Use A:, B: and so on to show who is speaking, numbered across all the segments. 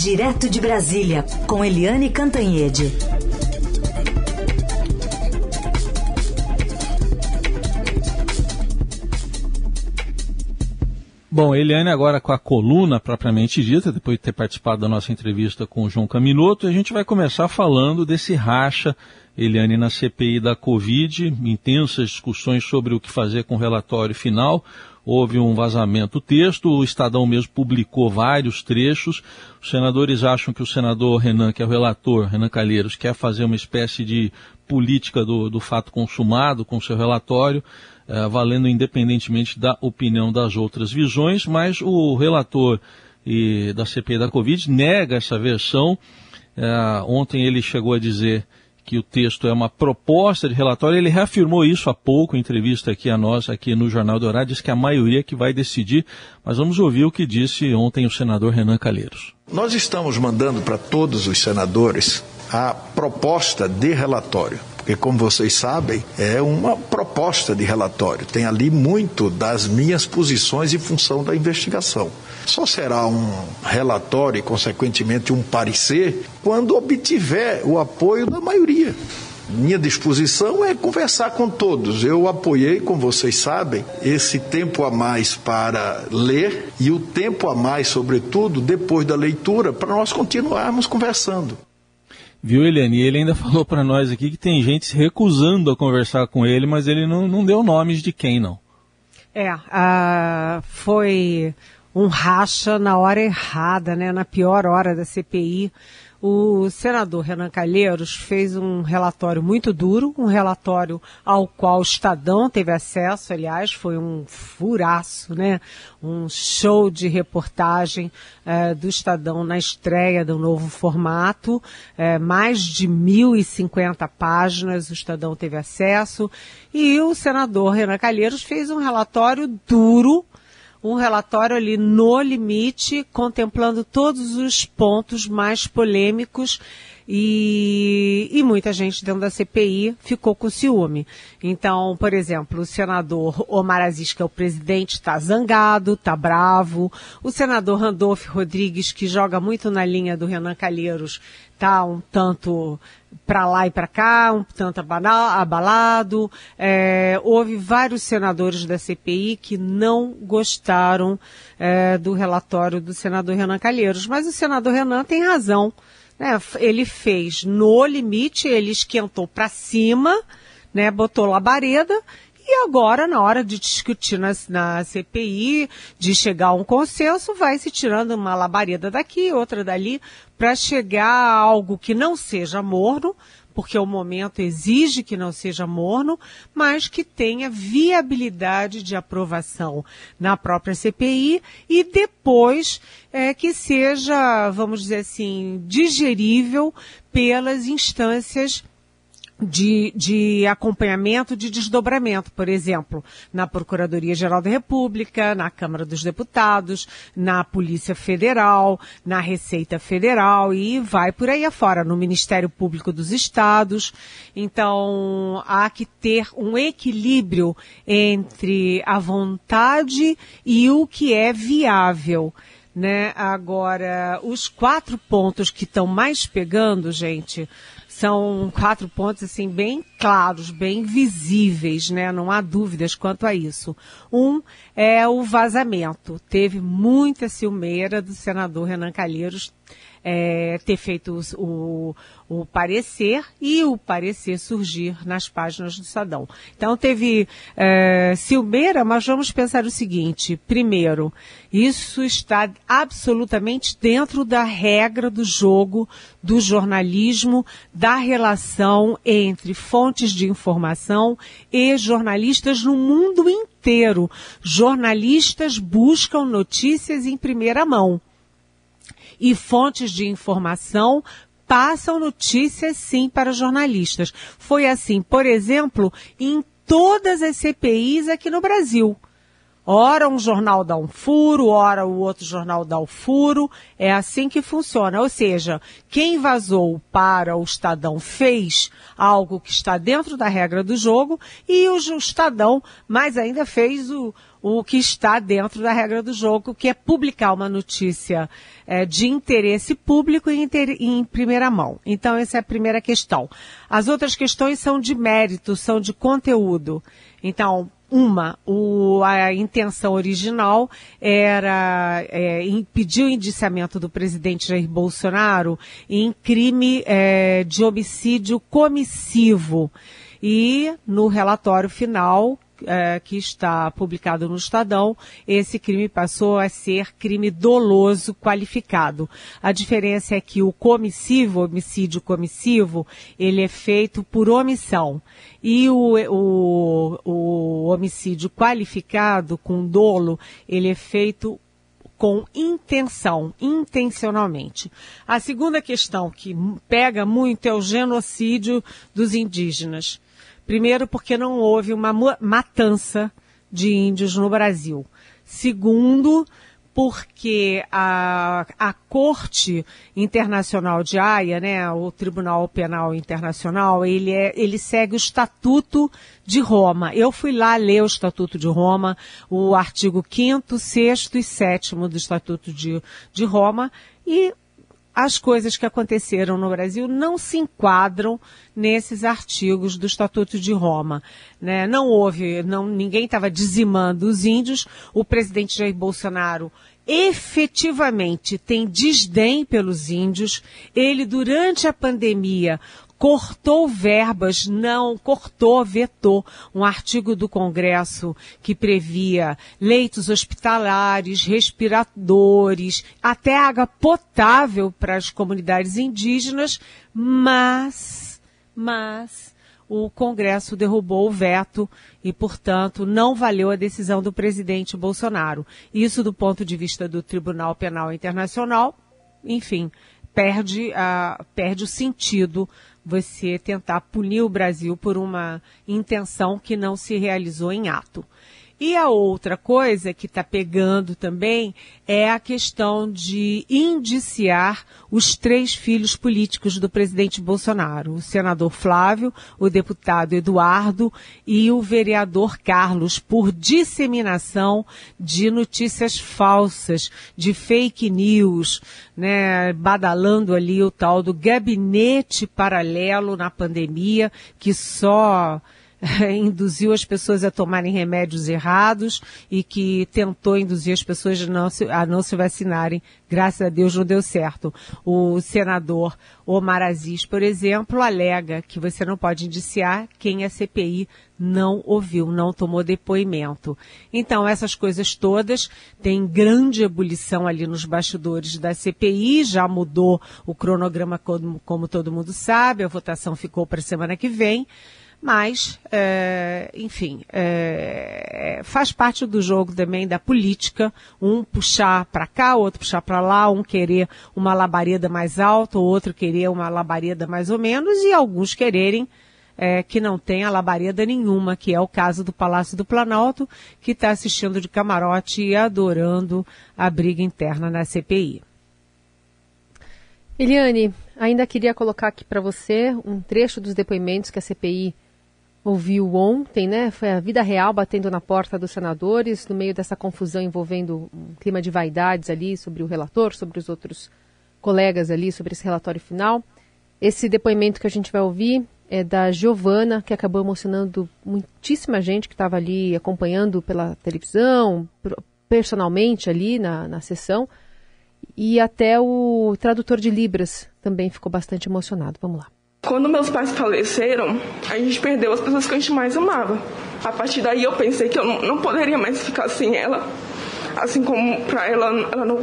A: Direto de Brasília, com Eliane Cantanhede.
B: Bom, Eliane agora com a coluna propriamente dita, depois de ter participado da nossa entrevista com o João Caminoto, a gente vai começar falando desse racha, Eliane, na CPI da Covid, intensas discussões sobre o que fazer com o relatório final, houve um vazamento texto, o Estadão mesmo publicou vários trechos, os senadores acham que o senador Renan, que é o relator, Renan Calheiros, quer fazer uma espécie de política do, do fato consumado com seu relatório, eh, valendo independentemente da opinião das outras visões, mas o relator e, da CPI da Covid nega essa versão. Eh, ontem ele chegou a dizer que o texto é uma proposta de relatório, ele reafirmou isso há pouco em entrevista aqui a nós, aqui no Jornal do Horário, diz que a maioria que vai decidir, mas vamos ouvir o que disse ontem o senador Renan Calheiros.
C: Nós estamos mandando para todos os senadores a proposta de relatório porque, como vocês sabem, é uma proposta de relatório. Tem ali muito das minhas posições em função da investigação. Só será um relatório e, consequentemente, um parecer quando obtiver o apoio da maioria. Minha disposição é conversar com todos. Eu apoiei, como vocês sabem, esse tempo a mais para ler e o tempo a mais, sobretudo, depois da leitura, para nós continuarmos conversando.
B: Viu, Eliane? E ele ainda falou para nós aqui que tem gente se recusando a conversar com ele, mas ele não, não deu nomes de quem, não.
D: É, uh, foi um racha na hora errada, né? Na pior hora da CPI. O senador Renan Calheiros fez um relatório muito duro, um relatório ao qual o Estadão teve acesso, aliás, foi um furaço, né? Um show de reportagem eh, do Estadão na estreia do novo formato, eh, mais de 1.050 páginas o Estadão teve acesso, e o senador Renan Calheiros fez um relatório duro, um relatório ali no limite, contemplando todos os pontos mais polêmicos e, e, muita gente dentro da CPI ficou com ciúme. Então, por exemplo, o senador Omar Aziz, que é o presidente, está zangado, está bravo. O senador Randolph Rodrigues, que joga muito na linha do Renan Calheiros, está um tanto para lá e para cá, um tanto abalado. É, houve vários senadores da CPI que não gostaram é, do relatório do senador Renan Calheiros, mas o senador Renan tem razão. Né? Ele fez no limite, ele esquentou para cima, né? botou labareda e agora, na hora de discutir na, na, CPI, de chegar a um consenso, vai se tirando uma labareda daqui, outra dali, para chegar a algo que não seja morno, porque o momento exige que não seja morno, mas que tenha viabilidade de aprovação na própria CPI e depois é, que seja, vamos dizer assim, digerível pelas instâncias de, de acompanhamento de desdobramento, por exemplo, na Procuradoria-Geral da República, na Câmara dos Deputados, na Polícia Federal, na Receita Federal e vai por aí afora, no Ministério Público dos Estados. Então, há que ter um equilíbrio entre a vontade e o que é viável. Né? Agora, os quatro pontos que estão mais pegando, gente, são quatro pontos assim bem claros, bem visíveis, né? Não há dúvidas quanto a isso. Um é o vazamento. Teve muita ciumeira do senador Renan Calheiros é, ter feito o, o, parecer e o parecer surgir nas páginas do Sadão. Então teve é, Silmeira, mas vamos pensar o seguinte: primeiro, isso está absolutamente dentro da regra do jogo do jornalismo, da relação entre fontes de informação e jornalistas no mundo inteiro. Jornalistas buscam notícias em primeira mão e fontes de informação passam notícias sim para jornalistas. Foi assim, por exemplo, em todas as CPIs aqui no Brasil. Ora um jornal dá um furo, ora o outro jornal dá o furo. É assim que funciona. Ou seja, quem vazou para o Estadão fez algo que está dentro da regra do jogo e o Estadão mais ainda fez o, o que está dentro da regra do jogo, que é publicar uma notícia é, de interesse público em, em, primeira mão. Então, essa é a primeira questão. As outras questões são de mérito, são de conteúdo. Então, uma, o, a intenção original era é, impedir o indiciamento do presidente Jair Bolsonaro em crime é, de homicídio comissivo. E no relatório final, é, que está publicado no Estadão, esse crime passou a ser crime doloso qualificado. A diferença é que o comissivo, homicídio comissivo, ele é feito por omissão. E o, o, o homicídio qualificado, com dolo, ele é feito com intenção, intencionalmente. A segunda questão que pega muito é o genocídio dos indígenas. Primeiro, porque não houve uma matança de índios no Brasil. Segundo, porque a, a Corte Internacional de Haia, né, o Tribunal Penal Internacional, ele, é, ele segue o Estatuto de Roma. Eu fui lá ler o Estatuto de Roma, o artigo 5 6 e 7 do Estatuto de, de Roma, e as coisas que aconteceram no Brasil não se enquadram nesses artigos do Estatuto de Roma. Né? Não houve, não, ninguém estava dizimando os índios. O presidente Jair Bolsonaro efetivamente tem desdém pelos índios. Ele, durante a pandemia, cortou verbas, não cortou, vetou um artigo do Congresso que previa leitos hospitalares, respiradores, até água potável para as comunidades indígenas, mas, mas, o Congresso derrubou o veto e, portanto, não valeu a decisão do presidente Bolsonaro. Isso do ponto de vista do Tribunal Penal Internacional, enfim, perde, a, perde o sentido você tentar punir o Brasil por uma intenção que não se realizou em ato. E a outra coisa que está pegando também é a questão de indiciar os três filhos políticos do presidente Bolsonaro, o senador Flávio, o deputado Eduardo e o vereador Carlos, por disseminação de notícias falsas, de fake news, né, badalando ali o tal do gabinete paralelo na pandemia, que só induziu as pessoas a tomarem remédios errados e que tentou induzir as pessoas a não, se, a não se vacinarem. Graças a Deus não deu certo. O senador Omar Aziz, por exemplo, alega que você não pode indiciar quem a CPI não ouviu, não tomou depoimento. Então, essas coisas todas têm grande ebulição ali nos bastidores da CPI, já mudou o cronograma, como, como todo mundo sabe, a votação ficou para a semana que vem. Mas, é, enfim, é, faz parte do jogo também da política, um puxar para cá, outro puxar para lá, um querer uma labareda mais alta, o outro querer uma labareda mais ou menos, e alguns quererem é, que não tenha labareda nenhuma, que é o caso do Palácio do Planalto, que está assistindo de camarote e adorando a briga interna na CPI.
E: Eliane, ainda queria colocar aqui para você um trecho dos depoimentos que a CPI ouviu ontem, né? Foi a vida real batendo na porta dos senadores, no meio dessa confusão envolvendo um clima de vaidades ali sobre o relator, sobre os outros colegas ali, sobre esse relatório final. Esse depoimento que a gente vai ouvir é da Giovana, que acabou emocionando muitíssima gente que estava ali acompanhando pela televisão, personalmente ali na, na sessão. E até o tradutor de Libras também ficou bastante emocionado. Vamos lá.
F: Quando meus pais faleceram, a gente perdeu as pessoas que a gente mais amava. A partir daí eu pensei que eu não, poderia mais ficar sem ela. Assim como para ela, ela não,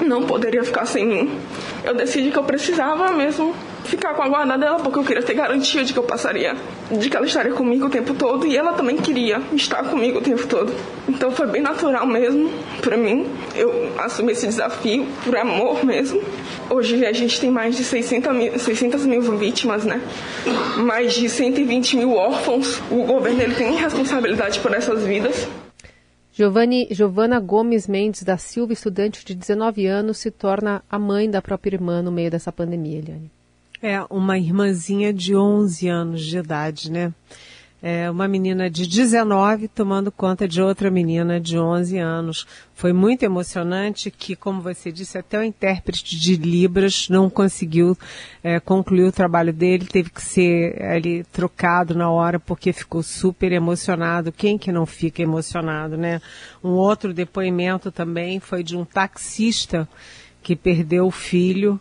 F: não poderia ficar sem mim. Eu decidi que eu precisava mesmo ficar com a guarda dela, porque eu queria ter garantia de que eu passaria, de que ela estaria comigo o tempo todo e ela também queria estar comigo o tempo todo. Então foi bem natural mesmo para mim. Eu assumi esse desafio por amor mesmo. Hoje a gente tem mais de 600 mil, 600 mil vítimas, né? Mais de 120 mil órfãos. O governo ele tem responsabilidade por essas vidas.
E: Giovanni, Giovana Gomes Mendes da Silva, estudante de 19 anos, se torna a mãe da própria irmã no meio dessa pandemia, Eliane.
D: É, uma irmãzinha de 11 anos de idade, né? É, uma menina de 19 tomando conta de outra menina de 11 anos. Foi muito emocionante que, como você disse, até o intérprete de Libras não conseguiu é, concluir o trabalho dele, teve que ser ali trocado na hora porque ficou super emocionado. Quem que não fica emocionado, né? Um outro depoimento também foi de um taxista que perdeu o filho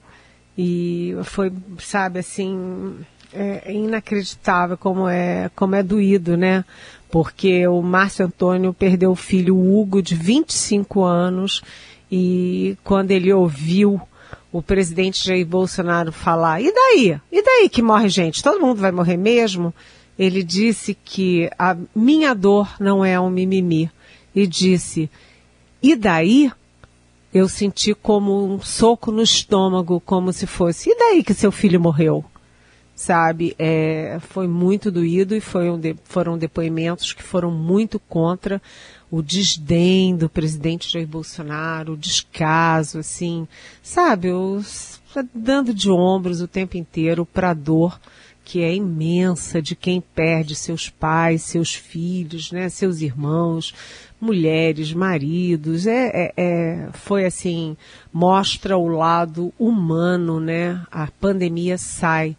D: e foi, sabe, assim, é inacreditável como é, como é doído, né? Porque o Márcio Antônio perdeu o filho Hugo, de 25 anos, e quando ele ouviu o presidente Jair Bolsonaro falar, e daí? E daí que morre gente? Todo mundo vai morrer mesmo? Ele disse que a minha dor não é um mimimi. E disse, e daí? Eu senti como um soco no estômago, como se fosse, e daí que seu filho morreu? sabe? É, foi muito doído e um de, foram depoimentos que foram muito contra o desdém do presidente Jair Bolsonaro, o descaso, assim, sabe? Os, dando de ombros o tempo inteiro para a dor que é imensa de quem perde seus pais, seus filhos, né, seus irmãos, mulheres, maridos, é, é, é, foi assim, mostra o lado humano, né, a pandemia sai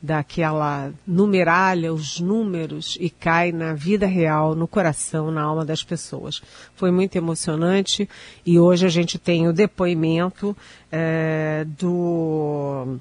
D: daquela numeralha, os números, e cai na vida real, no coração, na alma das pessoas. Foi muito emocionante e hoje a gente tem o depoimento é, do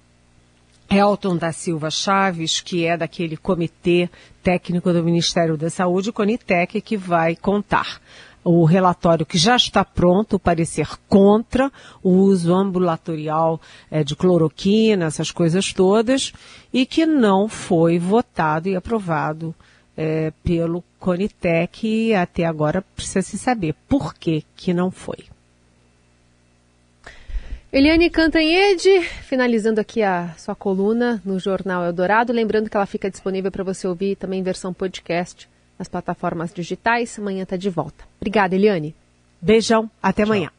D: Elton da Silva Chaves, que é daquele comitê técnico do Ministério da Saúde, o Conitec, que vai contar o relatório que já está pronto, parecer contra o uso ambulatorial é, de cloroquina, essas coisas todas, e que não foi votado e aprovado é, pelo Conitec e até agora precisa se saber por que, que não foi.
E: Eliane Cantanhede, finalizando aqui a sua coluna no Jornal Eldorado, lembrando que ela fica disponível para você ouvir também em versão podcast nas plataformas digitais. Amanhã está de volta. Obrigada, Eliane.
D: Beijão, até Tchau. amanhã.